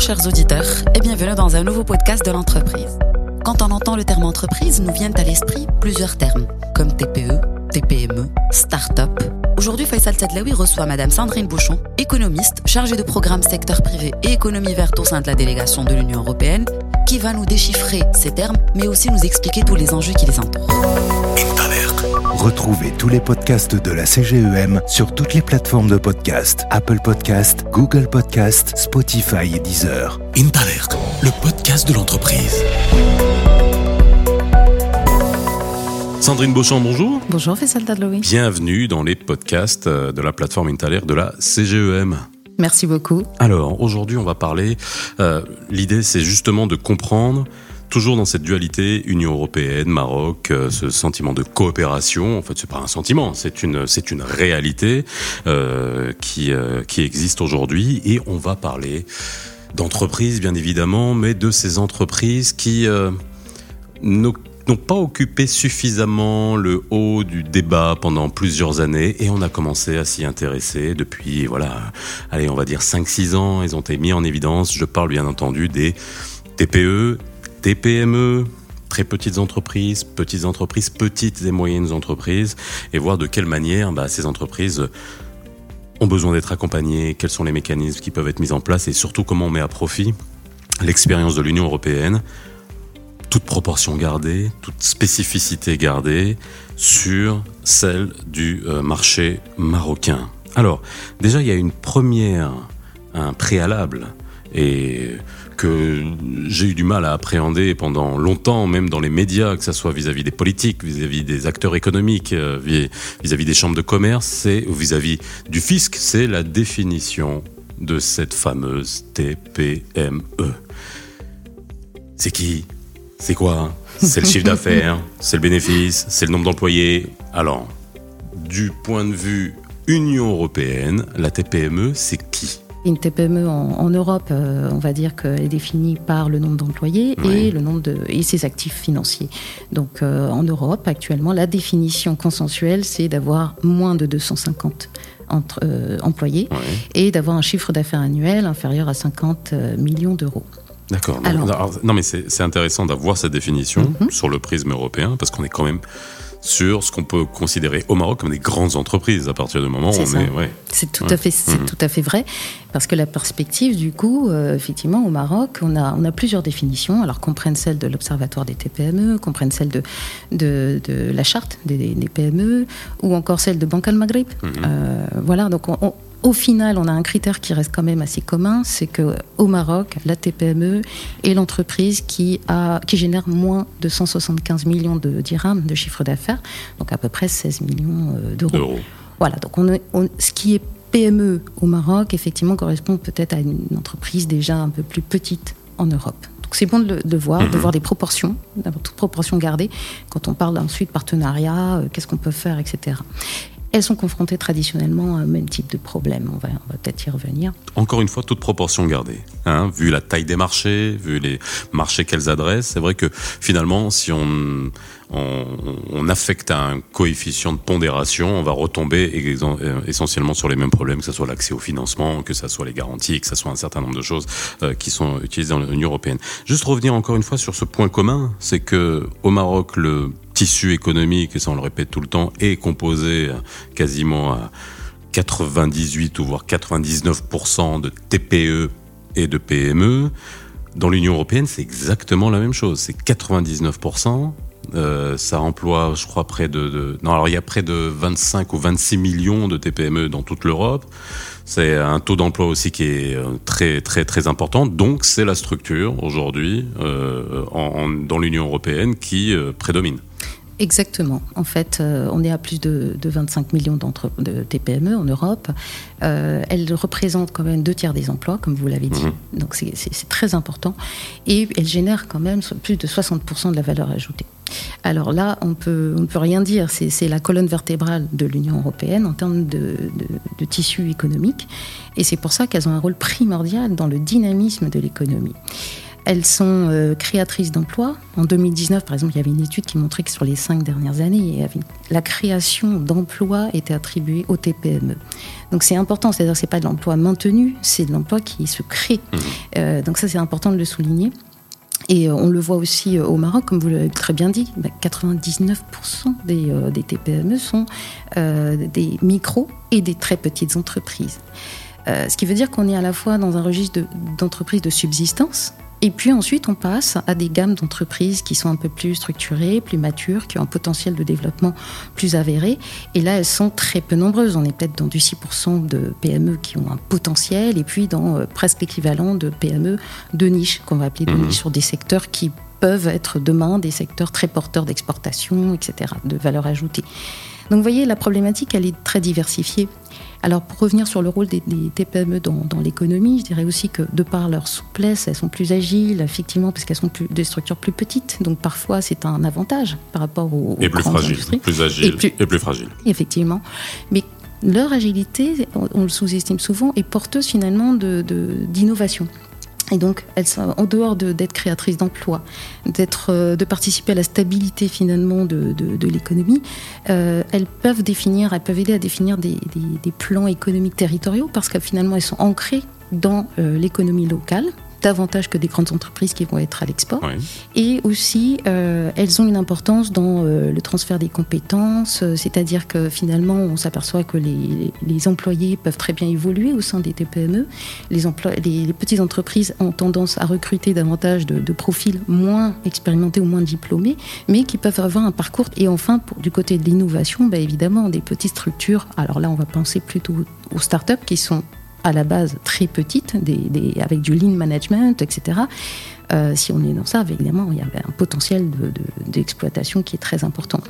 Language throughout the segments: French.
Chers auditeurs et bienvenue dans un nouveau podcast de l'entreprise. Quand on entend le terme entreprise, nous viennent à l'esprit plusieurs termes, comme TPE, TPME, start-up. Aujourd'hui, Faisal Tadlaoui reçoit Madame Sandrine Bouchon, économiste, chargée de programme secteur privé et économie verte au sein de la délégation de l'Union européenne, qui va nous déchiffrer ces termes, mais aussi nous expliquer tous les enjeux qui les entourent. Retrouvez tous les podcasts de la CGEM sur toutes les plateformes de podcast Apple Podcast, Google Podcast, Spotify et Deezer. Intalert, le podcast de l'entreprise. Sandrine Beauchamp, bonjour. Bonjour Faisal Tadlaoui. Bienvenue dans les podcasts euh, de la plateforme Intalert de la CGEM. Merci beaucoup. Alors, aujourd'hui, on va parler. euh, L'idée, c'est justement de comprendre, toujours dans cette dualité Union européenne, Maroc, euh, ce sentiment de coopération. En fait, c'est pas un sentiment, c'est une, c'est une réalité euh, qui, euh, qui existe aujourd'hui. Et on va parler d'entreprises, bien évidemment, mais de ces entreprises qui n'ont pas occupé suffisamment le haut du débat pendant plusieurs années et on a commencé à s'y intéresser depuis, voilà, allez, on va dire 5-6 ans, ils ont été mis en évidence. Je parle bien entendu des TPE, TPME, très petites entreprises, petites entreprises, petites et moyennes entreprises, et voir de quelle manière bah, ces entreprises ont besoin d'être accompagnées, quels sont les mécanismes qui peuvent être mis en place, et surtout comment on met à profit l'expérience de l'Union européenne, toute proportion gardée, toute spécificité gardée, sur celle du euh, marché marocain. Alors, déjà, il y a une première, un préalable, et que j'ai eu du mal à appréhender pendant longtemps, même dans les médias, que ce soit vis-à-vis des politiques, vis-à-vis des acteurs économiques, euh, vis- vis-à-vis des chambres de commerce, c'est ou vis-à-vis du fisc, c'est la définition de cette fameuse TPME. C'est qui? C'est quoi C'est le chiffre d'affaires, c'est le bénéfice, c'est le nombre d'employés. Alors, du point de vue Union européenne, la TPME, c'est qui? Une TPME en, en Europe, euh, on va dire qu'elle est définie par le nombre d'employés Oui. et le nombre de et ses actifs financiers. Donc euh, en Europe actuellement, la définition consensuelle, c'est d'avoir moins de 250 entre, euh, employés et d'avoir un chiffre d'affaires annuel inférieur à 50 euh, millions d'euros. D'accord. Non, mais c'est c'est intéressant d'avoir cette définition sur le prisme européen parce qu'on est quand même sur ce qu'on peut considérer au Maroc comme des grandes entreprises à partir du moment où on ça. est. Ouais. C'est tout Ouais. à fait, c'est Mhm. tout à fait vrai, parce que la perspective, du coup, euh, effectivement, au Maroc, on a, on a plusieurs définitions. Alors, qu'on prenne celle de l'Observatoire des TPME, qu'on prenne celle de, de, de la charte des, des PME, ou encore celle de Banque Al Maghreb. Mhm. Euh, voilà, donc on- on- au final, on a un critère qui reste quand même assez commun, c'est que au Maroc, la TPME est l'entreprise qui a qui génère moins de 175 millions de dirhams de chiffre d'affaires, donc à peu près 16 millions euh, d'euros. Voilà, donc on, est- on- ce qui est PME au Maroc, effectivement, correspond peut-être à une entreprise déjà un peu plus petite en Europe. Donc c'est bon de, le- de voir, de voir des proportions, d'avoir toute proportion gardée. Quand on parle ensuite partenariat, euh, qu'est-ce qu'on peut faire, etc. Elles sont confrontées traditionnellement un même type de problème. On va, on va peut-être y revenir. Encore une fois, toute proportion gardée. Hein, vu la taille des marchés, vu les marchés qu'elles adressent, c'est vrai que finalement, si on, on, on affecte un coefficient de pondération, on va retomber euh, essentiellement sur les mêmes problèmes, que ce soit l'accès au financement, que ce soit les garanties, que ce soit un certain nombre de choses euh, qui sont utilisées dans l'Union européenne. Juste revenir encore une fois sur ce point commun, c'est que au Maroc, le tissu économique, et ça on le répète tout le temps, est composé euh, quasiment à 98 ou voire 99% de TPE et de PME. Dans l'Union européenne, c'est exactement la même chose. C'est 99%. Euh, ça emploie, je crois, près de, Non, alors il y a près de 25 ou 26 millions de TPME dans toute l'Europe. C'est un taux d'emploi aussi qui est euh, très très très important. Donc c'est la structure aujourd'hui dans l'Union européenne qui prédomine. Exactement. En fait, euh, on est à plus de, de 25 millions d'entre- de TPME en Europe. Euh, elles représentent quand même deux tiers des emplois, comme vous l'avez dit. Donc c'est- très important. Et elles génèrent quand même plus de 60% de la valeur ajoutée. Alors là, on peut, on ne peut rien dire. C'est c'est la colonne vertébrale de l'Union européenne en termes de, de- de tissu économique. Et c'est pour ça qu'elles ont un rôle primordial dans le dynamisme de l'économie. Elles sont créatrices d'emplois. En 2019, par exemple, il y avait une étude qui montrait que sur les cinq dernières années, la création d'emplois était attribuée aux TPME. Donc c'est important, c'est-à-dire que ce n'est pas de l'emploi maintenu, c'est de l'emploi qui se crée. Mmh. donc ça, c'est important de le souligner. Et euh, on le voit aussi euh, au Maroc, comme vous l'avez très bien dit, 99% bah, des, euh, des, TPME sont des micros et des très petites entreprises. ce qui veut dire qu'on est à la fois dans un registre d'entreprises de subsistance, et puis ensuite, on passe à des gammes d'entreprises qui sont un peu plus structurées, plus matures, qui ont un potentiel de développement plus avéré. Et là, elles sont très peu nombreuses. On est peut-être dans du 6% de PME qui ont un potentiel, et puis dans euh, presque l'équivalent de PME de niche, qu'on va appeler de mhm. niche, sur des secteurs qui peuvent être demain des secteurs très porteurs d'exportation, etc., de valeur ajoutée. Donc vous voyez, la problématique, elle est très diversifiée. Alors pour revenir sur le rôle des, TPME dans, l'économie, je dirais aussi que de par leur souplesse, elles sont plus agiles, effectivement, parce qu'elles sont des structures plus petites. Donc parfois c'est un avantage par rapport aux, et plus fragiles, plus agiles et plus, fragiles. Effectivement, mais leur agilité, on, le sous-estime souvent, est porteuse finalement d'innovation. De, et donc, elles sont, en dehors d'être créatrices d'emplois, euh, de participer à la stabilité finalement de, l'économie, euh, elles peuvent définir, elles peuvent aider à définir des plans économiques territoriaux parce que finalement elles sont ancrées dans euh, l'économie locale davantage que des grandes entreprises qui vont être à l'export. Et aussi, euh, elles ont une importance dans euh, le transfert des compétences, euh, c'est-à-dire que finalement, on s'aperçoit que les, les, employés peuvent très bien évoluer au sein des TPME. Les, les, les petites entreprises ont tendance à recruter davantage de, de, profils moins expérimentés ou moins diplômés, mais qui peuvent avoir un parcours. Et enfin, pour, du côté de l'innovation, bah, évidemment, des petites structures. Alors là, on va penser plutôt aux startups qui sont à la base très petite, avec du lean management, etc. Euh, si on est dans ça, évidemment, il y avait un potentiel d'exploitation qui est très important.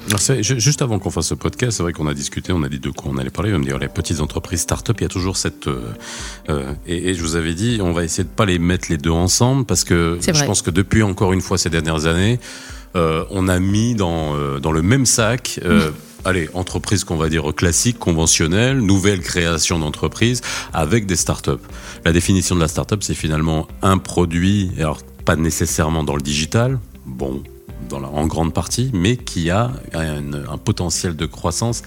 juste avant qu'on fasse ce podcast, c'est vrai qu'on a discuté, on a dit de quoi on allait parler, on va me dire les petites entreprises start-up, il y a toujours cette... Euh, euh, et, je vous avais dit, on va essayer de pas les mettre les deux ensemble, parce que je pense que depuis encore une fois ces dernières années, on a mis dans, dans le même sac allez, entreprise qu'on va dire classique, conventionnelle, nouvelle création d'entreprise avec des startups. La définition de la startup, c'est finalement un produit, alors pas nécessairement dans le digital, bon, en grande partie, mais qui a un, potentiel de croissance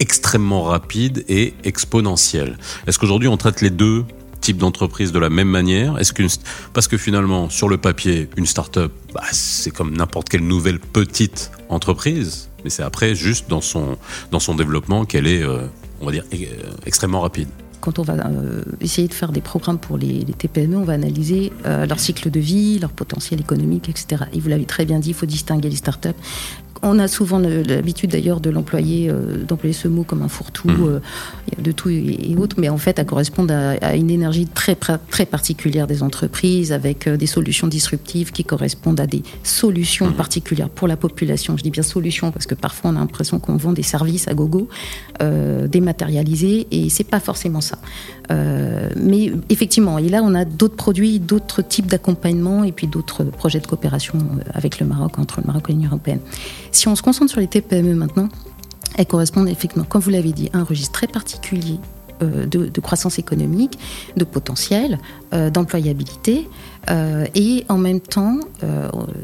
extrêmement rapide et exponentiel. Est-ce qu'aujourd'hui on traite les deux types d'entreprises de la même manière Est-ce qu'une parce que finalement sur le papier une start-up bah, c'est comme n'importe quelle nouvelle petite entreprise mais c'est après juste dans son, dans son développement qu'elle est, euh, on va dire, euh, extrêmement rapide quand on va euh, essayer de faire des programmes pour les, TPME, on va analyser leur cycle de vie, leur potentiel économique, etc. Et vous l'avez très bien dit, il faut distinguer les startups on a souvent l'habitude d'ailleurs de l'employer, euh, d'employer ce mot comme un fourre-tout, mmh. euh, de tout et, autres, mais en fait, elle correspond à, une énergie très, très particulière des entreprises avec euh, des solutions disruptives qui correspondent à des solutions mmh. particulières pour la population. Je dis bien solutions parce que parfois on a l'impression qu'on vend des services à gogo, dématérialisés, et c'est pas forcément ça. Mais effectivement, et là, on a d'autres produits, d'autres types d'accompagnement et puis d'autres projets de coopération avec le Maroc, entre le Maroc et l'Union européenne. Si on se concentre sur les TPME maintenant, elles correspondent effectivement, comme vous l'avez dit, à un registre très particulier euh, de, croissance économique, de potentiel, euh, d'employabilité. Euh, et en même temps,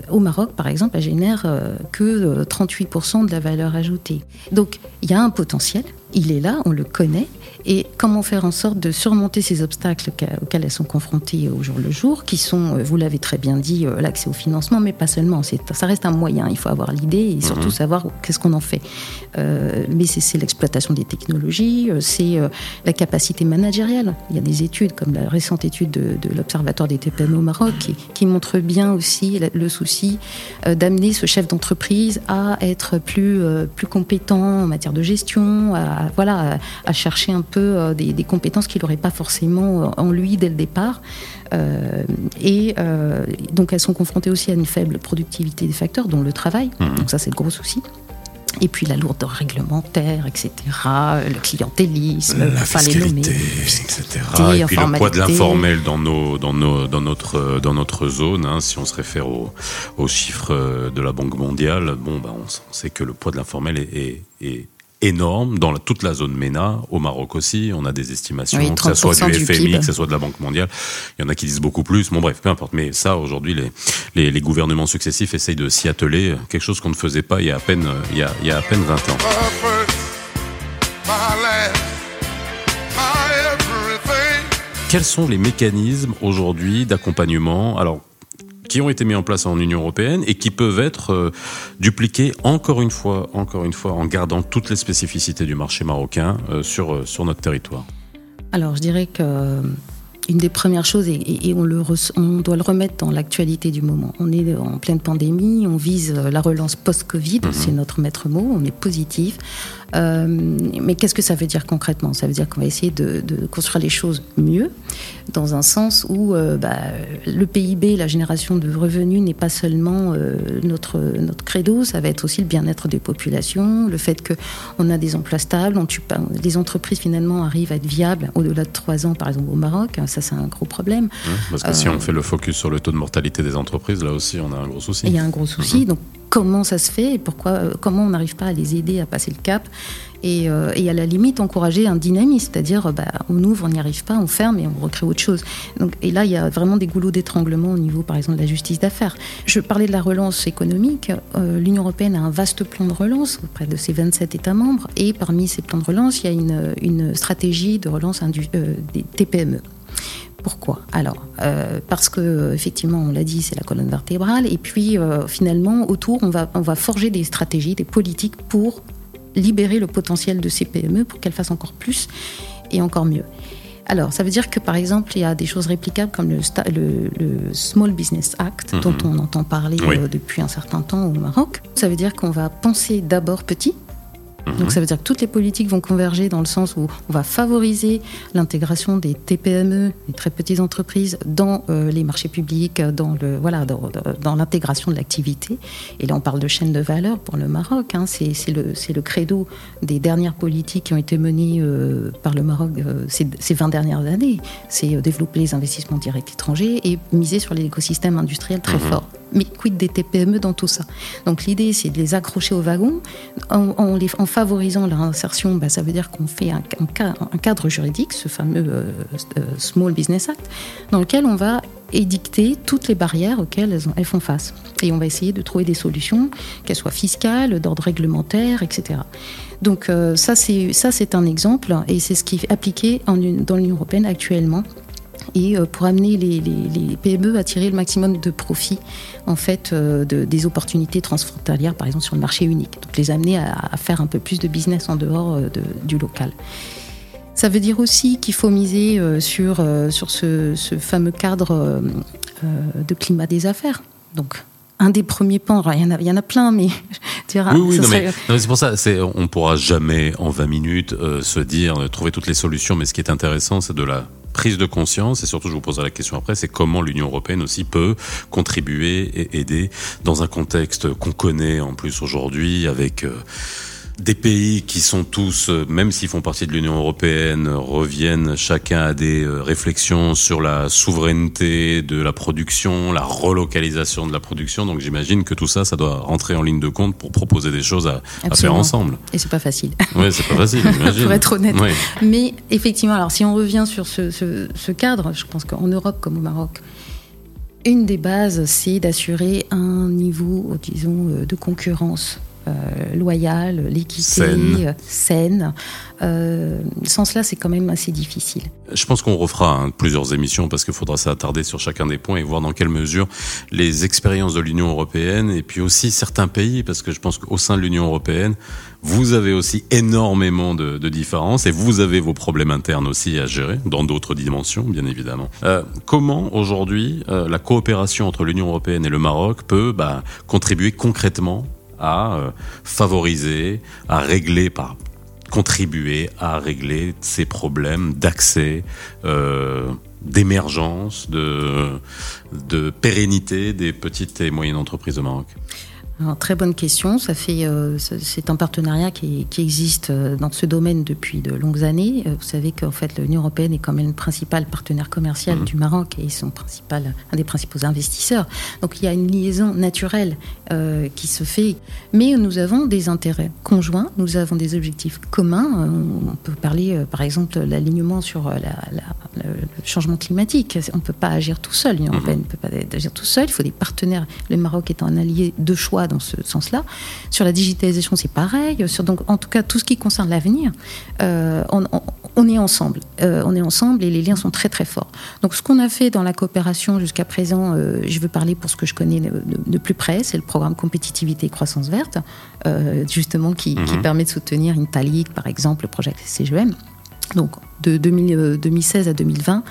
au Maroc, par exemple, elle génère que 38% de la valeur ajoutée. Donc, il y a un potentiel, il est là, on le connaît, et comment faire en sorte de surmonter ces obstacles auxquels elles sont confrontées au jour le jour, qui sont, euh, vous l'avez très bien dit, euh, l'accès au financement, mais pas seulement. Ça reste un moyen. Il faut avoir l'idée et surtout mhm. savoir qu'est-ce qu'on en fait. Euh, mais c'est l'exploitation des technologies, c'est la capacité managériale. Il y a des études, comme la récente étude de, l'Observatoire des TPM au Maroc, qui, qui, montre bien aussi le souci d'amener ce chef d'entreprise à être plus, plus compétent en matière de gestion, à, voilà, à chercher un peu euh, des, compétences qu'il n'aurait pas forcément euh, en lui dès le départ. Euh, et donc elles sont confrontées aussi à une faible productivité des facteurs, dont le travail. Mmh. Donc ça c'est le gros souci. Et puis la lourdeur réglementaire, etc., le clientélisme, la fiscalité, etc. Et puis le poids de l'informel dans, nos, dans, nos, dans, notre, dans notre zone, hein, si on se réfère aux, chiffres de la Banque mondiale, bon, bah, on, sait que le poids de l'informel est, est énorme dans toute la zone MENA, au Maroc aussi. On a des estimations, que ce soit du FMI, que ce soit de la Banque mondiale. Il y en a qui disent beaucoup plus. Bon, bref, peu importe. Mais ça, aujourd'hui, les, les, gouvernements successifs essayent de s'y atteler. Quelque chose qu'on ne faisait pas il y a à peine, il y a, il y a à peine 20 ans. Quels sont les mécanismes aujourd'hui d'accompagnement? Alors, qui ont été mis en place en Union européenne et qui peuvent être euh, dupliqués encore une fois, encore une fois, en gardant toutes les spécificités du marché marocain euh, sur, euh, sur notre territoire. Alors, je dirais que une des premières choses, et, on, le on doit le remettre dans l'actualité du moment. On est en pleine pandémie, on vise la relance post-Covid, mhm. c'est notre maître mot, on est positif. Euh, mais qu'est-ce que ça veut dire concrètement? Ça veut dire qu'on va essayer de, construire les choses mieux, dans un sens où euh, bah, le PIB, la génération de revenus n'est pas seulement euh, notre, notre credo, ça va être aussi le bien-être des populations, le fait qu'on a des emplois stables, on tue pas, les entreprises finalement arrivent à être viables au-delà de trois ans, par exemple au Maroc, ça c'est un gros problème. parce que si on fait le focus sur le taux de mortalité des entreprises, là aussi on a un gros souci. Il y a un gros souci, mhm. donc comment ça se fait et pourquoi, euh, comment on n'arrive pas à les aider à passer le cap et, euh, à la limite encourager un dynamisme, c'est-à-dire bah, on ouvre, on n'y arrive pas, on ferme et on recrée autre chose. Donc, et là, il y a vraiment des goulots d'étranglement au niveau, par exemple, de la justice d'affaires. Je parlais de la relance économique. Euh, L'Union européenne a un vaste plan de relance auprès de ses 27 États membres et parmi ces plans de relance, il y a une, une stratégie de relance des TPME. Pourquoi? Alors, euh, parce que effectivement, on l'a dit, c'est la colonne vertébrale. Et puis, euh, finalement, autour, on va, on va forger des stratégies, des politiques pour libérer le potentiel de ces PME pour qu'elles fassent encore plus et encore mieux. Alors, ça veut dire que par exemple, il y a des choses réplicables comme le, le, Small Business Act, dont mhm. on entend parler euh, depuis un certain temps au Maroc. Ça veut dire qu'on va penser d'abord petit, donc mhm. ça veut dire que toutes les politiques vont converger dans le sens où on va favoriser l'intégration des TPME, des très petites entreprises, dans euh, les marchés publics, dans le voilà, dans, l'intégration de l'activité. Et là, on parle de chaîne de valeur pour le Maroc. Hein. C'est, le, c'est le credo des dernières politiques qui ont été menées euh, par le Maroc euh, ces, ces, 20 dernières années. C'est développer les investissements directs étrangers et miser sur l'écosystème industriel très mhm. fort mais quid des TPME dans tout ça? Donc l'idée, c'est de les accrocher au wagon en, favorisant leur insertion. Bah, ça veut dire qu'on fait un, cadre juridique, ce fameux euh, euh, Small Business Act, dans lequel on va édicter toutes les barrières auxquelles elles, font face. Et on va essayer de trouver des solutions, qu'elles soient fiscales, d'ordre réglementaire, etc. Donc euh, ça, c'est un exemple, et c'est ce qui est appliqué dans l'Union européenne actuellement et euh, pour amener les, PME à tirer le maximum de profit en fait euh, des opportunités transfrontalières, par exemple sur le marché unique. Donc les amener à, faire un peu plus de business en dehors euh, du local. Ça veut dire aussi qu'il faut miser sur, sur ce, fameux cadre de climat des affaires. Donc un des premiers pans, il y en a, il y en a plein, mais oui, oui, c'est pour ça, on ne pourra jamais en 20 minutes se dire, trouver toutes les solutions, mais ce qui est intéressant, c'est de la prise de conscience, et surtout je vous poserai la question après, c'est comment l'Union européenne aussi peut contribuer et aider dans un contexte qu'on connaît en plus aujourd'hui avec... Euh, des pays qui sont tous, euh, même s'ils font partie de l'Union européenne, reviennent chacun à des euh, réflexions sur la souveraineté de la production, la relocalisation de la production. Donc j'imagine que tout ça, ça doit rentrer en ligne de compte pour proposer des choses à, faire ensemble. Et c'est pas facile. Oui, c'est pas facile, pour être honnête. Mais effectivement, alors si on revient sur ce, ce cadre, je pense qu'en Europe comme au Maroc, une des bases, c'est d'assurer un niveau, disons, euh, de concurrence loyale, l'équité, saine. Euh, sans cela, c'est quand même assez difficile. Je pense qu'on refera hein, plusieurs émissions parce qu'il faudra s'attarder sur chacun des points et voir dans quelle mesure les expériences de l'Union européenne et puis aussi certains pays, parce que je pense qu'au sein de l'Union européenne, vous avez aussi énormément de, différences et vous avez vos problèmes internes aussi à gérer dans d'autres dimensions, bien évidemment. Euh, comment aujourd'hui la coopération entre l'Union européenne et le Maroc peut bah, contribuer concrètement à euh, favoriser, à régler, par contribuer à régler ces problèmes d'accès, euh, d'émergence, de, pérennité des petites et moyennes entreprises au Maroc très bonne question. Ça fait, euh, c'est un partenariat qui, existe euh, dans ce domaine depuis de longues années. Euh, vous savez qu'en fait, l'Union européenne est quand même le principal partenaire commercial mhm. du Maroc et son principal, un des principaux investisseurs. Donc il y a une liaison naturelle qui se fait. Mais nous avons des intérêts conjoints, nous avons des objectifs communs. On peut parler, par exemple, de l'alignement sur le changement climatique. On ne peut pas agir tout seul. L'Union mhm. européenne ne peut pas agir tout seul. Il faut des partenaires. Le Maroc est un allié de choix dans ce sens-là. Sur la digitalisation, c'est pareil. Sur, donc, en tout cas, tout ce qui concerne l'avenir, euh, on, est ensemble. Euh, on est ensemble et les liens sont très très forts. Donc, ce qu'on a fait dans la coopération jusqu'à présent, euh, je veux parler pour ce que je connais de, plus près, c'est le programme compétitivité et croissance verte, justement qui, mhm. permet de soutenir Intalic, par exemple, le projet CGM. Donc, de 2016 à 2020,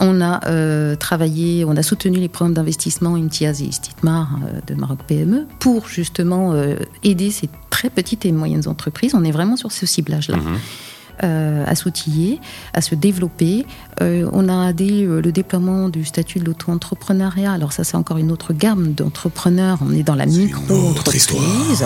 on a euh, travaillé, on a soutenu les programmes d'investissement IMTIAZ et Stitmar euh, de Maroc PME pour justement euh, aider ces très petites et moyennes entreprises. On est vraiment sur ce ciblage-là. Mhm. à s'outiller, à se développer. on a aidé le déploiement du statut de l'auto-entrepreneuriat. Alors ça, c'est encore une autre gamme d'entrepreneurs. On est dans la micro-entreprise.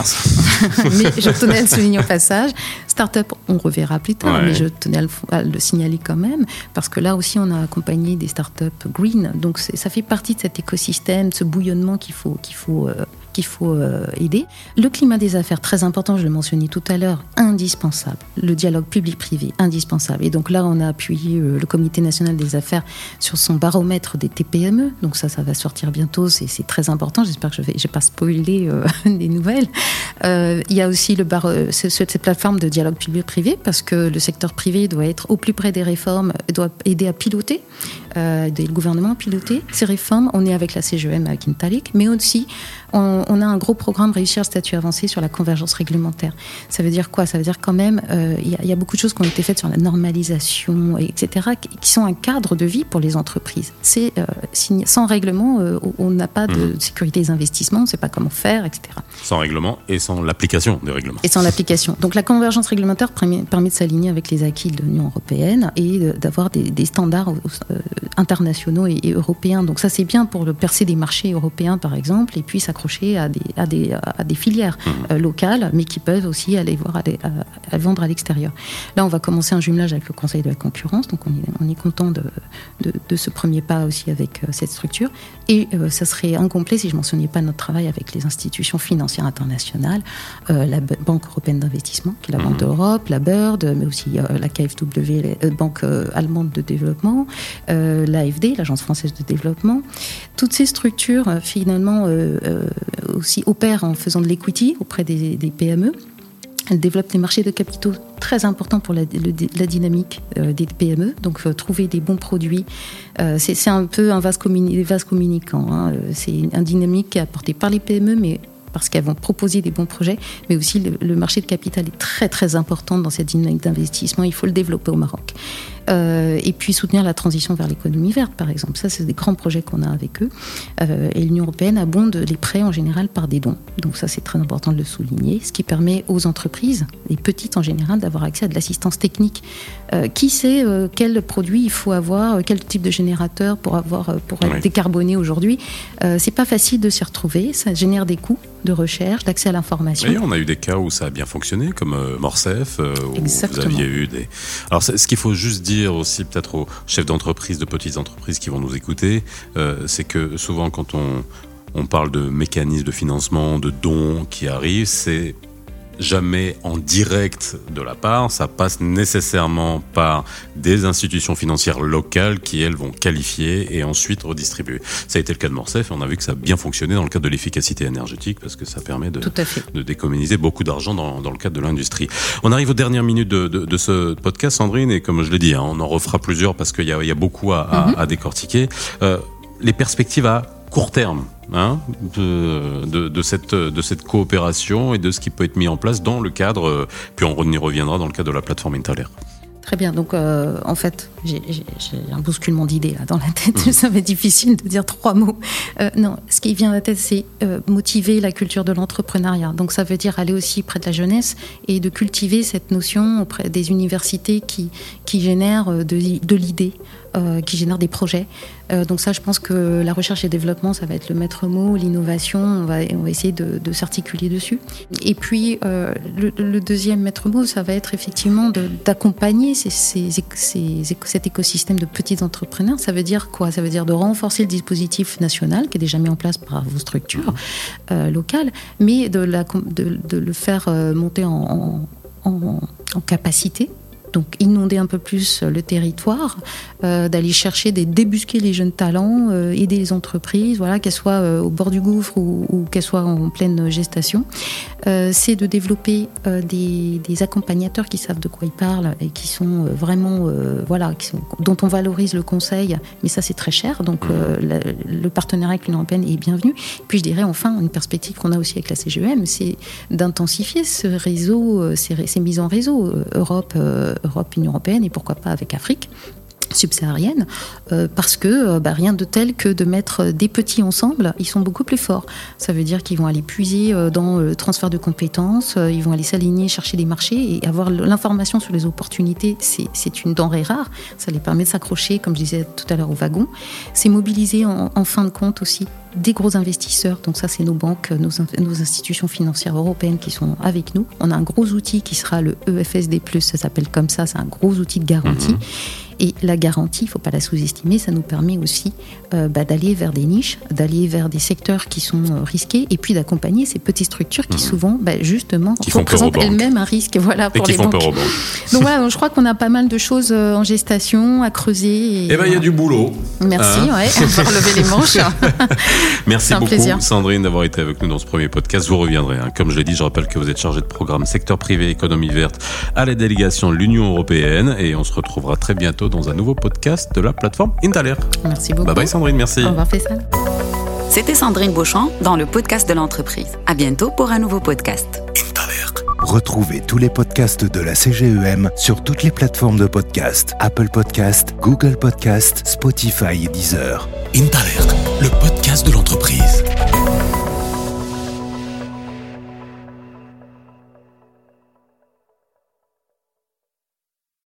Mais je tenais à le souligner au passage. Start-up, on reverra plus tard, mais je tenais à le, signaler quand même, parce que là aussi, on a accompagné des start-up green. Donc ça fait partie de cet écosystème, ce bouillonnement qu'il faut, qu'il faut euh, qu'il faut euh, aider. Le climat des affaires, très important, je le mentionnais tout à l'heure, indispensable. Le dialogue public-privé, indispensable. Et donc là, on a appuyé euh, le Comité national des affaires sur son baromètre des TPME. Donc ça, ça va sortir bientôt, c'est très important. J'espère que je vais, vais pas spoiler euh, des nouvelles. il y a aussi le bar, cette plateforme de dialogue public-privé parce que le secteur privé doit être au plus près des réformes, doit aider à piloter, aider le gouvernement à piloter ces réformes. On est avec la CGM, avec Intalic, mais aussi on, a un gros programme Réussir le statut avancé sur la convergence réglementaire. Ça veut dire quoi? Ça veut dire quand même, euh, il y, a beaucoup de choses qui ont été faites sur la normalisation, etc., qui sont un cadre de vie pour les entreprises. C'est euh, sans règlement, euh, on n'a pas de mmh. sécurité des investissements, on ne sait pas comment faire, etc. Sans règlement et sans l'application des règlements. Et sans l'application. Donc la convergence réglementaire permet, de s'aligner avec les acquis de l'Union européenne et d'avoir des, standards internationaux et, et, européens. Donc ça c'est bien pour le percer des marchés européens, par exemple, et puis ça à des, à des, à des filières mmh. euh, locales, mais qui peuvent aussi aller voir à, vendre à l'extérieur. Là, on va commencer un jumelage avec le Conseil de la concurrence, donc on est, on est content de, de, ce premier pas aussi avec euh, cette structure. Et euh, ça serait incomplet si je ne mentionnais pas notre travail avec les institutions financières internationales, la Banque européenne d'investissement, qui est la Banque mmh. d'Europe, la BIRD, mais aussi la KfW, la Banque allemande de développement, l'AFD, l'Agence française de développement. Toutes ces structures, finalement, euh, aussi opère en faisant de l'equity auprès des, PME. Elle développe des marchés de capitaux très importants pour la, dynamique euh, des PME. Donc, euh, trouver des bons produits, c'est un peu un vase, communicant. Hein. C'est un dynamique qui est apporté par les PME, mais parce qu'elles vont proposer des bons projets, mais aussi le, marché de capital est très très important dans cette dynamique d'investissement. Il faut le développer au Maroc. Euh, et puis soutenir la transition vers l'économie verte, par exemple. Ça, c'est des grands projets qu'on a avec eux. Euh, et l'Union européenne abonde les prêts en général par des dons. Donc ça, c'est très important de le souligner, ce qui permet aux entreprises, les petites en général, d'avoir accès à de l'assistance technique. Euh, qui sait quel produit il faut avoir, quel type de générateur pour avoir pour être décarboné aujourd'hui C'est pas facile de s'y retrouver. Ça génère des coûts de recherche, d'accès à l'information. on a eu des cas où ça a bien fonctionné, comme Morcef, où vous aviez eu des. Alors, ce qu'il faut juste dire aussi peut-être aux chefs d'entreprise, de petites entreprises qui vont nous écouter, euh, c'est que souvent quand on, on parle de mécanismes de financement, de dons qui arrivent, c'est jamais en direct de la part, ça passe nécessairement par des institutions financières locales qui, elles, vont qualifier et ensuite redistribuer. Ça a été le cas de Morcef et on a vu que ça a bien fonctionné dans le cadre de l'efficacité énergétique parce que ça permet de, de décommuniser beaucoup d'argent dans, dans, le cadre de l'industrie. On arrive aux dernières minutes de, de, de, ce podcast, Sandrine, et comme je l'ai dit, hein, on en refera plusieurs parce qu'il y, y, a beaucoup à, à, mhm. à décortiquer. Euh, les perspectives à court terme hein, de, de, de, cette, de cette coopération et de ce qui peut être mis en place dans le cadre, puis on y reviendra dans le cadre de la plateforme Intaler. Très bien. Donc, euh, en fait, j'ai un bousculement d'idées là dans la tête. Mmh. Ça va être difficile de dire trois mots. Euh, non, ce qui vient à la tête, c'est euh, motiver la culture de l'entrepreneuriat. Donc, ça veut dire aller aussi près de la jeunesse et de cultiver cette notion auprès des universités qui, qui génèrent de, de l'idée. Qui génèrent des projets. donc ça, je pense que la recherche et développement, ça va être le maître mot, l'innovation, on va, essayer de, s'articuler dessus. Et puis, le, le, deuxième maître mot, ça va être effectivement d'accompagner cet écosystème de petits entrepreneurs. Ça veut dire quoi? Ça veut dire de renforcer le dispositif national qui est déjà mis en place par vos structures locales, mais de, le faire monter en capacité donc inonder un peu plus le territoire, euh, d'aller chercher, des débusquer les jeunes talents, euh, aider les entreprises, voilà, qu'elles soient euh, au bord du gouffre ou, qu'elles soient en pleine gestation. c'est de développer des, accompagnateurs qui savent de quoi ils parlent et qui sont vraiment, voilà, dont on valorise le conseil, mais ça c'est très cher, donc le, le partenariat avec l'Union européenne est bienvenu. Puis je dirais enfin une perspective qu'on a aussi avec la CGEM, c'est d'intensifier ce réseau, ces, ces, mises en réseau Europe Europe, Union européenne et pourquoi pas avec Afrique subsaharienne, euh, parce que euh, bah, rien de tel que de mettre des petits ensemble, ils sont beaucoup plus forts. Ça veut dire qu'ils vont aller puiser euh, dans le transfert de compétences, ils vont aller s'aligner, chercher des marchés et avoir l'information sur les opportunités, c'est une denrée rare. Ça les permet de s'accrocher, comme je disais tout à l'heure, au wagon. C'est mobiliser en, fin de compte aussi des gros investisseurs. Donc ça, c'est nos banques, nos, institutions financières européennes qui sont avec nous. On a un gros outil qui sera le EFSD+, ça s'appelle comme ça, c'est un gros outil de garantie. Mmh. Et la garantie, il ne faut pas la sous-estimer, ça nous permet aussi euh, bah, d'aller vers des niches, d'aller vers des secteurs qui sont euh, risqués, et puis d'accompagner ces petites structures qui mmh. souvent, bah, justement, qui représentent elles-mêmes un risque voilà, pour et qui les font banques. Peur aux banques. Donc voilà, je crois qu'on a pas mal de choses euh, en gestation à creuser. Et, eh ben, il y a du boulot. Merci, hein ouais, on va relever les manches. Merci beaucoup, plaisir. Sandrine, d'avoir été avec nous dans ce premier podcast. Vous reviendrez. Hein. Comme je l'ai dit, je rappelle que vous êtes chargée de programme secteur privé, économie verte à la délégation de l'Union européenne. Et on se retrouvera très bientôt dans un nouveau podcast de la plateforme Intaler. Merci beaucoup. Bye bye, Sandrine. Merci. Au revoir, Faisal. C'était Sandrine Beauchamp dans le podcast de l'entreprise. À bientôt pour un nouveau podcast. Retrouvez tous les podcasts de la CGEM sur toutes les plateformes de podcast Apple Podcast, Google Podcast, Spotify et Deezer. Intalert, le podcast de l'entreprise.